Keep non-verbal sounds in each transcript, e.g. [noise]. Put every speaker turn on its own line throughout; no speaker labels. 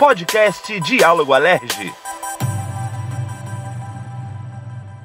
podcast Diálogo Alerge.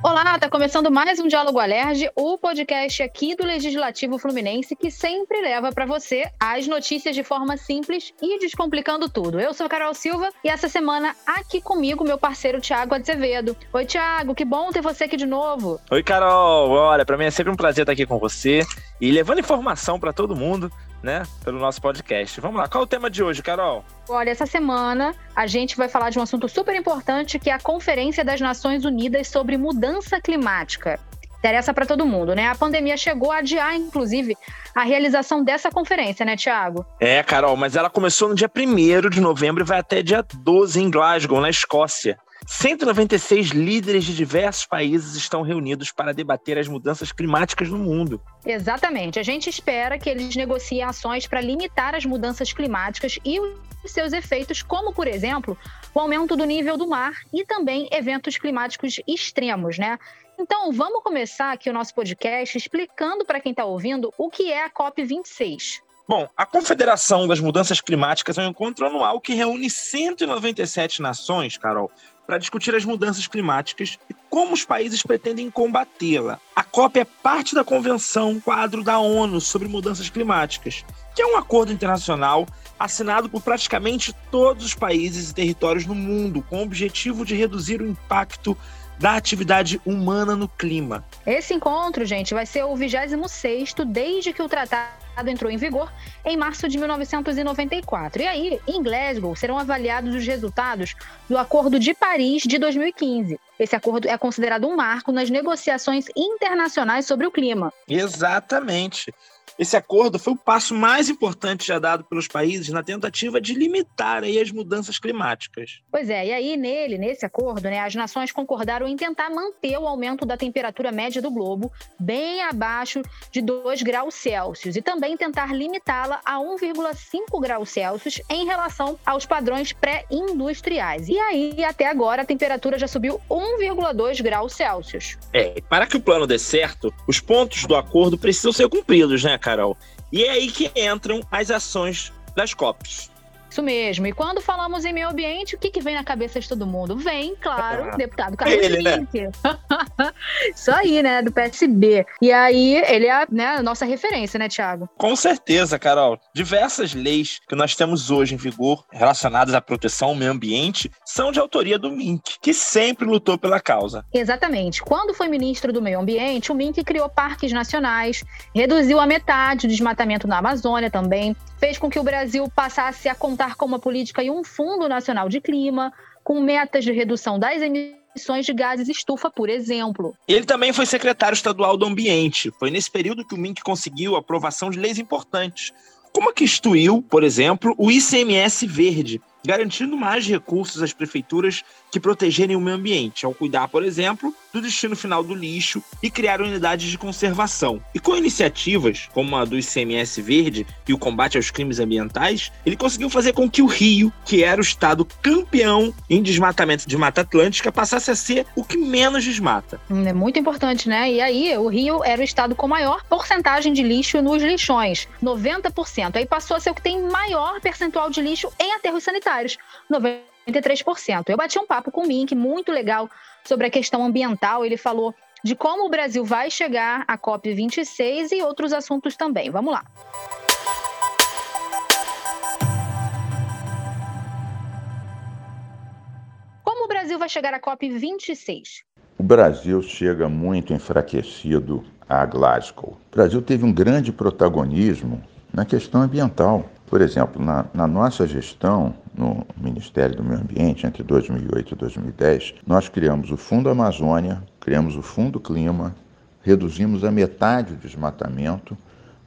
Olá, tá começando mais um Diálogo Alerge, o podcast aqui do Legislativo Fluminense que sempre leva para você as notícias de forma simples e descomplicando tudo. Eu sou Carol Silva e essa semana aqui comigo meu parceiro Tiago Azevedo. Oi, Tiago, que bom ter você aqui de novo.
Oi, Carol. Olha, para mim é sempre um prazer estar aqui com você e levando informação para todo mundo né, pelo nosso podcast. Vamos lá, qual é o tema de hoje, Carol?
Olha, essa semana a gente vai falar de um assunto super importante que é a Conferência das Nações Unidas sobre Mudança Climática. Interessa para todo mundo, né? A pandemia chegou a adiar, inclusive, a realização dessa conferência, né, Tiago?
É, Carol, mas ela começou no dia 1 de novembro e vai até dia 12 em Glasgow, na Escócia. 196 líderes de diversos países estão reunidos para debater as mudanças climáticas no mundo.
Exatamente. A gente espera que eles negociem ações para limitar as mudanças climáticas e os seus efeitos, como, por exemplo, o aumento do nível do mar e também eventos climáticos extremos, né? Então, vamos começar aqui o nosso podcast explicando para quem está ouvindo o que é a COP26.
Bom, a Confederação das Mudanças Climáticas é um encontro anual que reúne 197 nações, Carol, para discutir as mudanças climáticas e como os países pretendem combatê-la. A COP é parte da Convenção Quadro da ONU sobre Mudanças Climáticas, que é um acordo internacional assinado por praticamente todos os países e territórios no mundo, com o objetivo de reduzir o impacto da atividade humana no clima.
Esse encontro, gente, vai ser o 26º desde que o tratado entrou em vigor em março de 1994. E aí, em Glasgow, serão avaliados os resultados do Acordo de Paris de 2015. Esse acordo é considerado um marco nas negociações internacionais sobre o clima.
Exatamente. Esse acordo foi o passo mais importante já dado pelos países na tentativa de limitar aí as mudanças climáticas.
Pois é, e aí nele, nesse acordo, né, as nações concordaram em tentar manter o aumento da temperatura média do globo bem abaixo de 2 graus Celsius e também tentar limitá-la a 1,5 graus Celsius em relação aos padrões pré-industriais. E aí, até agora, a temperatura já subiu 1,2 graus Celsius.
É, para que o plano dê certo, os pontos do acordo precisam ser cumpridos, né? Carol? E é aí que entram as ações das COPs.
Isso mesmo. E quando falamos em meio ambiente, o que, que vem na cabeça de todo mundo? Vem, claro, ah, deputado Carlos ele, Né? [laughs] Isso aí, né? Do PSB. E aí, ele é né, a nossa referência, né, Tiago?
Com certeza, Carol. Diversas leis que nós temos hoje em vigor relacionadas à proteção ao meio ambiente são de autoria do MINC, que sempre lutou pela causa.
Exatamente. Quando foi ministro do Meio Ambiente, o MINC criou parques nacionais, reduziu a metade o desmatamento na Amazônia também, fez com que o Brasil passasse a contar com uma política e um Fundo Nacional de Clima, com metas de redução das emissões de gases estufa, por exemplo.
Ele também foi secretário estadual do Ambiente. Foi nesse período que o MINC conseguiu a aprovação de leis importantes, como a que instituiu, por exemplo, o ICMS verde, garantindo mais recursos às prefeituras que protegerem o meio ambiente, ao cuidar, por exemplo, do destino final do lixo e criar unidades de conservação. E com iniciativas como a do ICMS Verde e o combate aos crimes ambientais, ele conseguiu fazer com que o Rio, que era o estado campeão em desmatamento de Mata Atlântica, passasse a ser o que menos desmata.
É muito importante, né? E aí, o Rio era o estado com maior porcentagem de lixo nos lixões, 90%. Aí passou a ser o que tem maior percentual de lixo em aterros sanitários, 90%. 83%. Eu bati um papo com o Mink, muito legal, sobre a questão ambiental. Ele falou de como o Brasil vai chegar à COP26 e outros assuntos também. Vamos lá. Como o Brasil vai chegar à COP26?
O Brasil chega muito enfraquecido a Glasgow. O Brasil teve um grande protagonismo na questão ambiental. Por exemplo, na, na, nossa gestão no Ministério do Meio Ambiente, entre 2008 e 2010, nós criamos o Fundo Amazônia, criamos o Fundo Clima, reduzimos a metade o desmatamento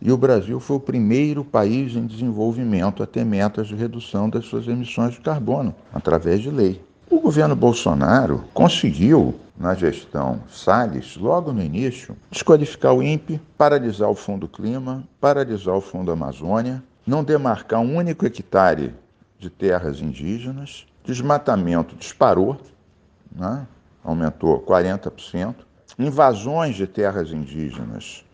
e o Brasil foi o primeiro país em desenvolvimento a ter metas de redução das suas emissões de carbono, através de lei. O governo Bolsonaro conseguiu, na gestão Salles, logo no início, desqualificar o INPE, paralisar o Fundo Clima, paralisar o Fundo Amazônia, não demarcar um único hectare de terras indígenas, desmatamento disparou, né? aumentou 40%, invasões de terras indígenas,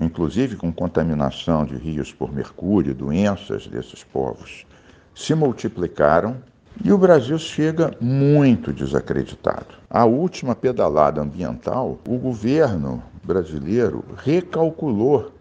inclusive com contaminação de rios por mercúrio, doenças desses povos, se multiplicaram E o Brasil chega muito desacreditado. A última pedalada ambiental, o governo brasileiro recalculou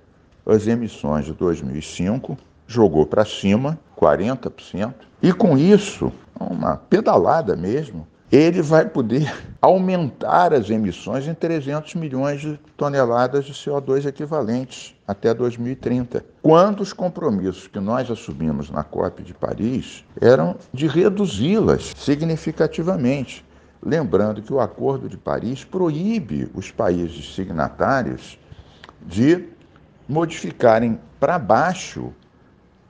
as emissões de 2005, jogou para cima 40%, e com isso, uma pedalada mesmo, ele vai poder [laughs] aumentar as emissões em 300 milhões de toneladas de CO2 equivalentes até 2030. Quando os compromissos que nós assumimos na COP de Paris eram de reduzi-las significativamente. Lembrando que o Acordo de Paris proíbe os países signatários de modificarem para baixo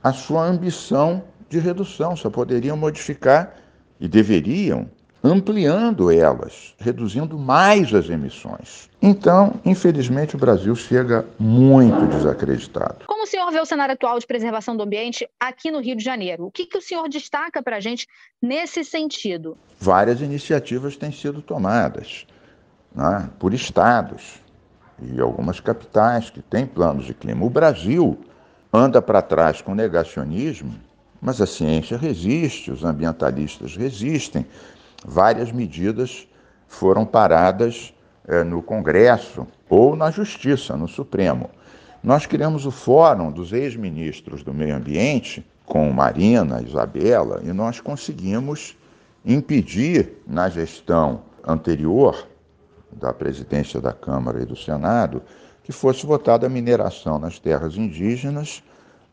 a sua ambição de redução, só poderiam modificar e deveriam ampliando elas, reduzindo mais as emissões. Então, infelizmente, o Brasil chega muito desacreditado.
Como o senhor vê o cenário atual de preservação do ambiente aqui no Rio de Janeiro? O que, que o senhor destaca para a gente nesse sentido?
Várias iniciativas têm sido tomadas né, por estados e algumas capitais que têm planos de clima. O Brasil anda para trás com negacionismo, mas a ciência resiste, os ambientalistas resistem várias medidas foram paradas é, no Congresso ou na Justiça, no Supremo. Nós criamos o Fórum dos Ex-Ministros do Meio Ambiente, com Marina, Isabela, e nós conseguimos impedir, na gestão anterior da presidência da Câmara e do Senado, que fosse votada a mineração nas terras indígenas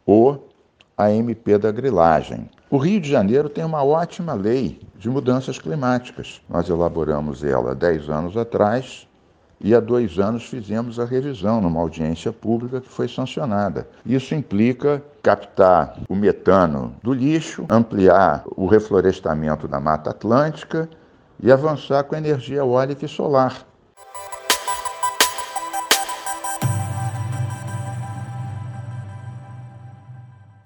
ou a MP da grilagem. O Rio de Janeiro tem uma ótima lei de mudanças climáticas. Nós elaboramos ela 10 anos atrás e há dois anos fizemos a revisão numa audiência pública que foi sancionada. Isso implica captar o metano do lixo, ampliar o reflorestamento da Mata Atlântica e avançar com energia eólica e solar.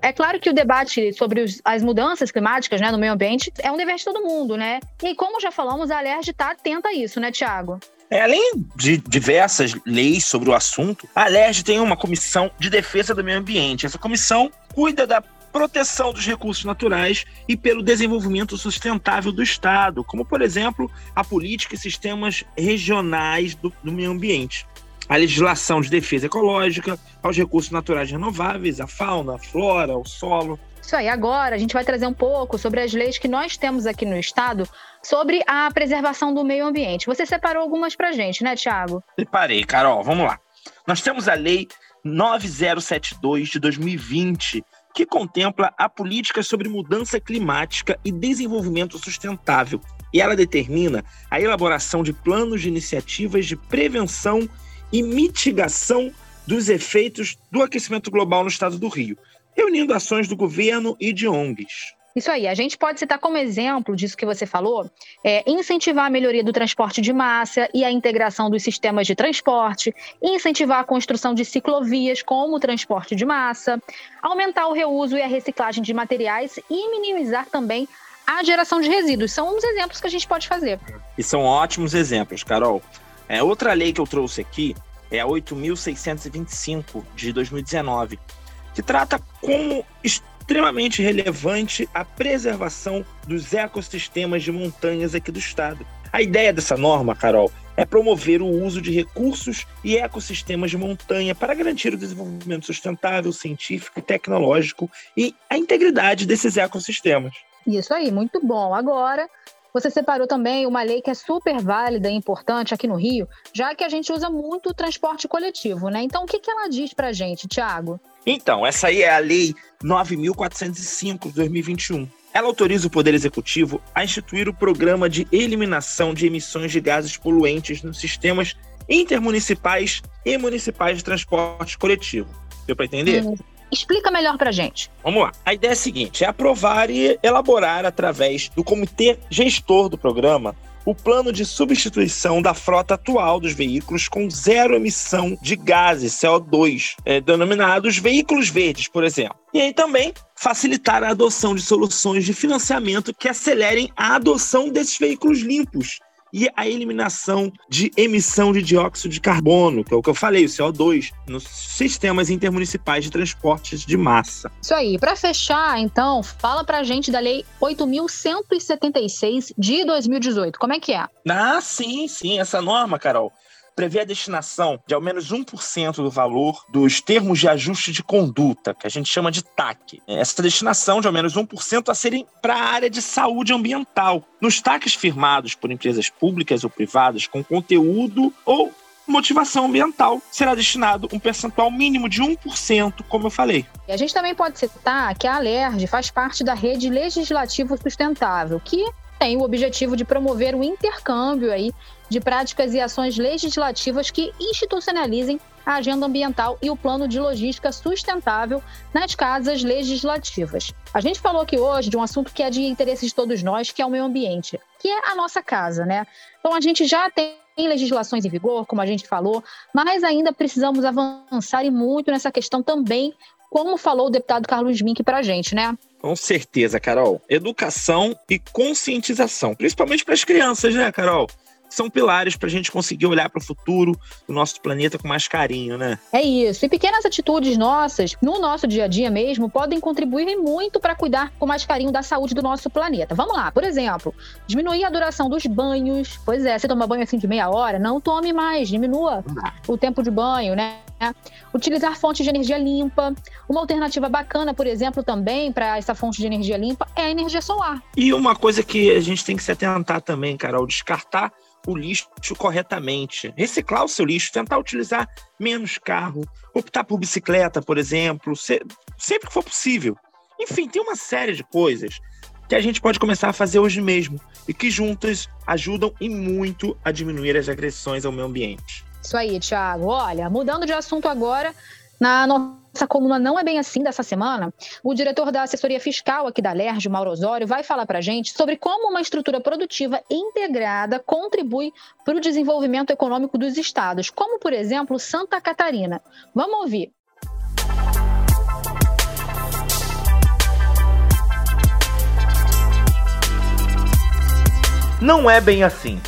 É claro que o debate sobre os, as mudanças climáticas né, no meio ambiente é um dever de todo mundo, né? E como já falamos, a Alerj está atenta a isso, né, Tiago?
É, além de diversas leis sobre o assunto, a Alerj tem uma comissão de defesa do meio ambiente. Essa comissão cuida da proteção dos recursos naturais e pelo desenvolvimento sustentável do Estado, como, por exemplo, a política e sistemas regionais do, do meio ambiente a legislação de defesa ecológica, aos recursos naturais renováveis, a fauna, a flora, o solo.
Isso aí, agora a gente vai trazer um pouco sobre as leis que nós temos aqui no Estado sobre a preservação do meio ambiente. Você separou algumas para gente, né, Tiago?
Separei, Carol, vamos lá. Nós temos a Lei 9072 de 2020, que contempla a política sobre mudança climática e desenvolvimento sustentável. E ela determina a elaboração de planos de iniciativas de prevenção e mitigação dos efeitos do aquecimento global no estado do Rio, reunindo ações do governo e de ONGs.
Isso aí, a gente pode citar como exemplo disso que você falou, é, incentivar a melhoria do transporte de massa e a integração dos sistemas de transporte, incentivar a construção de ciclovias como o transporte de massa, aumentar o reuso e a reciclagem de materiais e minimizar também a geração de resíduos. São uns exemplos que a gente pode fazer.
E são ótimos exemplos, Carol. É, outra lei que eu trouxe aqui é a 8.625 de 2019, que trata como extremamente relevante a preservação dos ecossistemas de montanhas aqui do estado. A ideia dessa norma, Carol, é promover o uso de recursos e ecossistemas de montanha para garantir o desenvolvimento sustentável, científico e tecnológico e a integridade desses ecossistemas.
Isso aí, muito bom. Agora, você separou também uma lei que é super válida e importante aqui no Rio, já que a gente usa muito o transporte coletivo, né? Então, o que, que ela diz para gente, Tiago?
Então, essa aí é a Lei 9.405 de 2021. Ela autoriza o Poder Executivo a instituir o Programa de Eliminação de Emissões de Gases Poluentes nos sistemas intermunicipais e municipais de transporte coletivo. Deu para entender? Hum,
Explica melhor para gente.
Vamos lá. A ideia é a seguinte: é aprovar e elaborar através do comitê gestor do programa o plano de substituição da frota atual dos veículos com zero emissão de gases CO2, é, denominados veículos verdes, por exemplo. E aí também facilitar a adoção de soluções de financiamento que acelerem a adoção desses veículos limpos e a eliminação de emissão de dióxido de carbono, que é o que eu falei, o CO2, nos sistemas intermunicipais de transportes de massa.
Isso aí. Para fechar, então, fala pra gente da Lei 8.176 de 2018. Como é que é?
Ah, sim, sim. Essa norma, Carol, prevê a destinação de ao menos 1% do valor dos termos de ajuste de conduta, que a gente chama de TAC. Essa destinação de ao menos 1% a serem para a área de saúde ambiental. Nos TACs firmados por empresas públicas ou privadas com conteúdo ou motivação ambiental, será destinado um percentual mínimo de 1%, como eu falei.
E a gente também pode citar que a Alerj faz parte da rede legislativo sustentável, que tem o objetivo de promover o intercâmbio aí de práticas e ações legislativas que institucionalizem a agenda ambiental e o plano de logística sustentável nas casas legislativas. A gente falou aqui hoje de um assunto que é de interesse de todos nós, que é o meio ambiente, que é a nossa casa, né? Então a gente já tem legislações em vigor, como a gente falou, mas ainda precisamos avançar e muito nessa questão também, como falou o deputado Carlos Mink para a gente, né?
Com certeza, Carol. Educação e conscientização, principalmente para as crianças, né, Carol? São pilares para a gente conseguir olhar para o futuro do nosso planeta com mais carinho, né?
É isso. E pequenas atitudes nossas, no nosso dia a dia mesmo, podem contribuir muito para cuidar com mais carinho da saúde do nosso planeta. Vamos lá, por exemplo, diminuir a duração dos banhos. Pois é, você toma banho assim de meia hora, não tome mais, diminua o tempo de banho, né? Utilizar fontes de energia limpa. Uma alternativa bacana, por exemplo, também para essa fonte de energia limpa é a energia solar.
E uma coisa que a gente tem que se atentar também, Carol, descartar o lixo corretamente, reciclar o seu lixo, tentar utilizar menos carro, optar por bicicleta, por exemplo, sempre que for possível. Enfim, tem uma série de coisas que a gente pode começar a fazer hoje mesmo e que juntas ajudam e muito a diminuir as agressões ao meio ambiente.
Isso aí, Thiago. Olha, mudando de assunto agora, na nossa coluna Não é Bem Assim dessa semana, o diretor da assessoria fiscal aqui da LERJ, Mauro Osório, vai falar para a gente sobre como uma estrutura produtiva integrada contribui para o desenvolvimento econômico dos estados, como, por exemplo, Santa Catarina. Vamos ouvir.
Não é bem assim.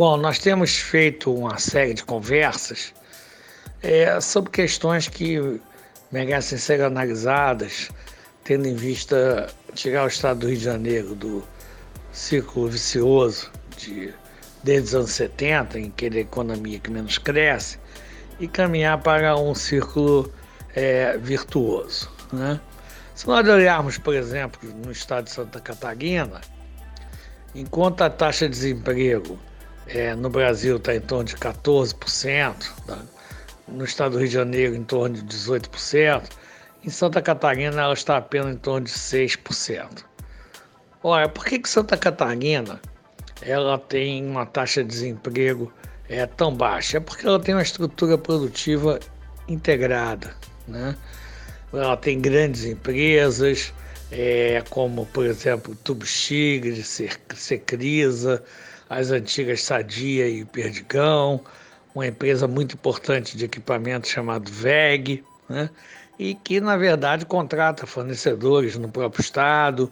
Bom, nós temos feito uma série de conversas é, sobre questões que merecem ser analisadas, tendo em vista tirar o estado do Rio de Janeiro do círculo vicioso de, desde os anos 70, em que ele é a economia que menos cresce, e caminhar para um círculo é, virtuoso. Né? Se nós olharmos, por exemplo, no estado de Santa Catarina, enquanto a taxa de desemprego é, no Brasil está em torno de 14%, tá? no estado do Rio de Janeiro em torno de 18%, em Santa Catarina ela está apenas em torno de 6%. Olha, por que, que Santa Catarina ela tem uma taxa de desemprego é, tão baixa? É porque ela tem uma estrutura produtiva integrada, né? Ela tem grandes empresas, é, como por exemplo Tubos Tigre, Secrisa, as antigas Sadia e Perdigão, uma empresa muito importante de equipamento chamada VEG, né? e que, na verdade, contrata fornecedores no próprio Estado.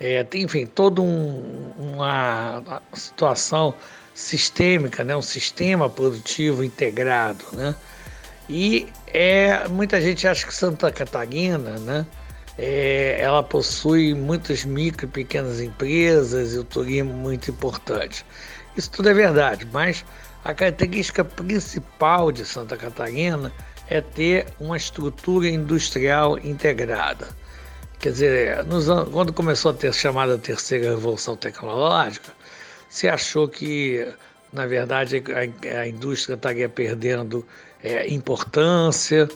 É, tem, enfim, toda um, uma situação sistêmica, né? um sistema produtivo integrado. Né? E é, muita gente acha que Santa Catarina né? É, ela possui muitas micro e pequenas empresas e o turismo muito importante. Isso tudo é verdade, mas a característica principal de Santa Catarina é ter uma estrutura industrial integrada. Quer dizer, nos, quando começou a ter chamada terceira revolução tecnológica, se achou que, na verdade, a, a indústria estaria perdendo é, importância,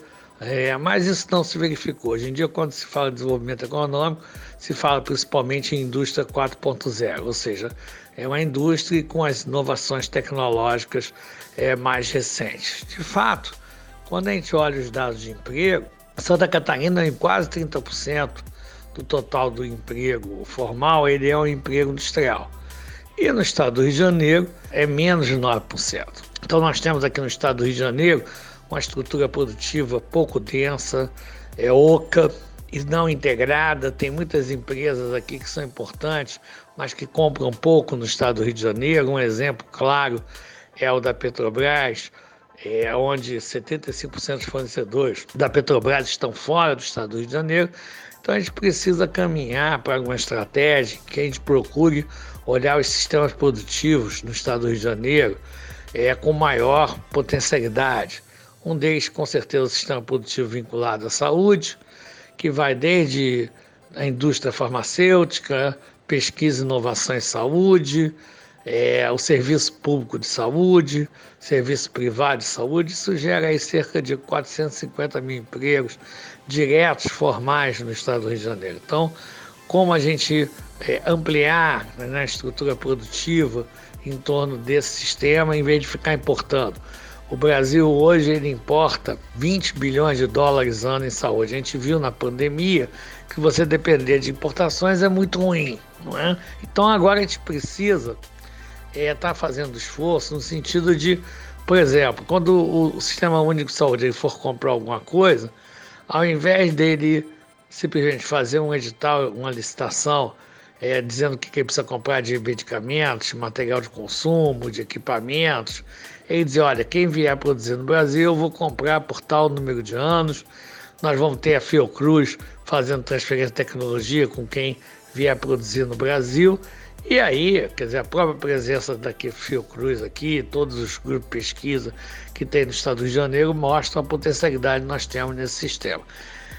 é, mas isso não se verificou. Hoje em dia, quando se fala de desenvolvimento econômico, se fala principalmente em indústria 4.0, ou seja, é uma indústria com as inovações tecnológicas é, mais recentes. De fato, quando a gente olha os dados de emprego, Santa Catarina, em quase 30% do total do emprego formal, ele é um emprego industrial. E no estado do Rio de Janeiro é menos de 9%. Então nós temos aqui no estado do Rio de Janeiro uma estrutura produtiva pouco densa, é oca e não integrada. Tem muitas empresas aqui que são importantes, mas que compram pouco no estado do Rio de Janeiro. Um exemplo claro é o da Petrobras, é, onde 75% dos fornecedores da Petrobras estão fora do estado do Rio de Janeiro. Então a gente precisa caminhar para uma estratégia que a gente procure olhar os sistemas produtivos no estado do Rio de Janeiro é, com maior potencialidade. Um deles, com certeza, o sistema produtivo vinculado à saúde, que vai desde a indústria farmacêutica, pesquisa e inovação em saúde, é, o serviço público de saúde, serviço privado de saúde, isso gera aí cerca de 450 mil empregos diretos, formais no estado do Rio de Janeiro. Então, como a gente é, ampliar né, a estrutura produtiva em torno desse sistema, em vez de ficar importando. O Brasil hoje ele importa 20 bilhões de dólares ano em saúde. A gente viu na pandemia que você depender de importações é muito ruim, não é? Então agora a gente precisa estar é, tá fazendo esforço no sentido de, por exemplo, quando o Sistema Único de Saúde for comprar alguma coisa, ao invés dele simplesmente fazer um edital, uma licitação, é, dizendo que ele precisa comprar de medicamentos, material de consumo, de equipamentos, ele dizer, olha, quem vier produzir no Brasil, eu vou comprar por tal número de anos, nós vamos ter a Fiocruz fazendo transferência de tecnologia com quem vier produzir no Brasil, e aí, quer dizer, a própria presença da Fiocruz aqui, todos os grupos de pesquisa que tem no Estado do Rio de Janeiro mostram a potencialidade que nós temos nesse sistema.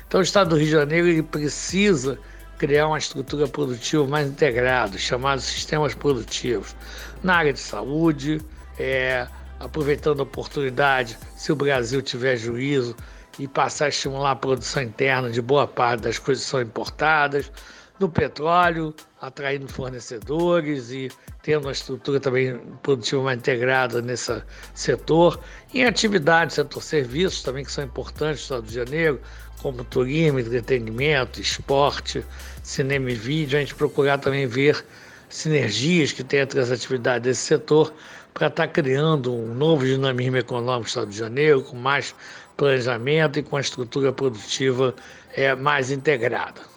Então, o Estado do Rio de Janeiro ele precisa criar uma estrutura produtiva mais integrada, chamados sistemas produtivos, na área de saúde, é, aproveitando a oportunidade, se o Brasil tiver juízo, e passar a estimular a produção interna de boa parte das coisas que são importadas, no petróleo, atraindo fornecedores e tendo uma estrutura também produtiva mais integrada nesse setor. Em atividades, setor serviços também que são importantes no Estado do Janeiro, como turismo, entretenimento, esporte, cinema e vídeo, a gente procurar também ver sinergias que tem entre as atividades desse setor para estar tá criando um novo dinamismo econômico no Estado de Janeiro, com mais planejamento e com a estrutura produtiva é, mais integrada.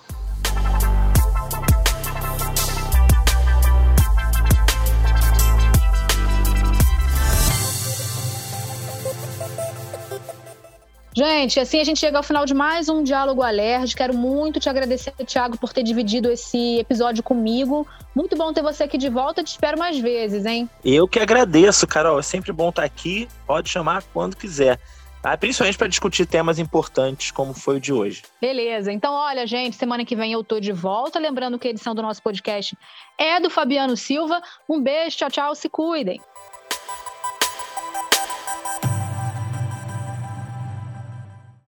Gente, assim a gente chega ao final de mais um Diálogo Alerd. Quero muito te agradecer, Thiago, por ter dividido esse episódio comigo. Muito bom ter você aqui de volta. Te espero mais vezes, hein?
Eu que agradeço, Carol. É sempre bom estar aqui. Pode chamar quando quiser. Tá? Principalmente para discutir temas importantes como foi o de hoje.
Beleza. Então, olha, gente, semana que vem eu tô de volta. Lembrando que a edição do nosso podcast é do Fabiano Silva. Um beijo, tchau, tchau. Se cuidem.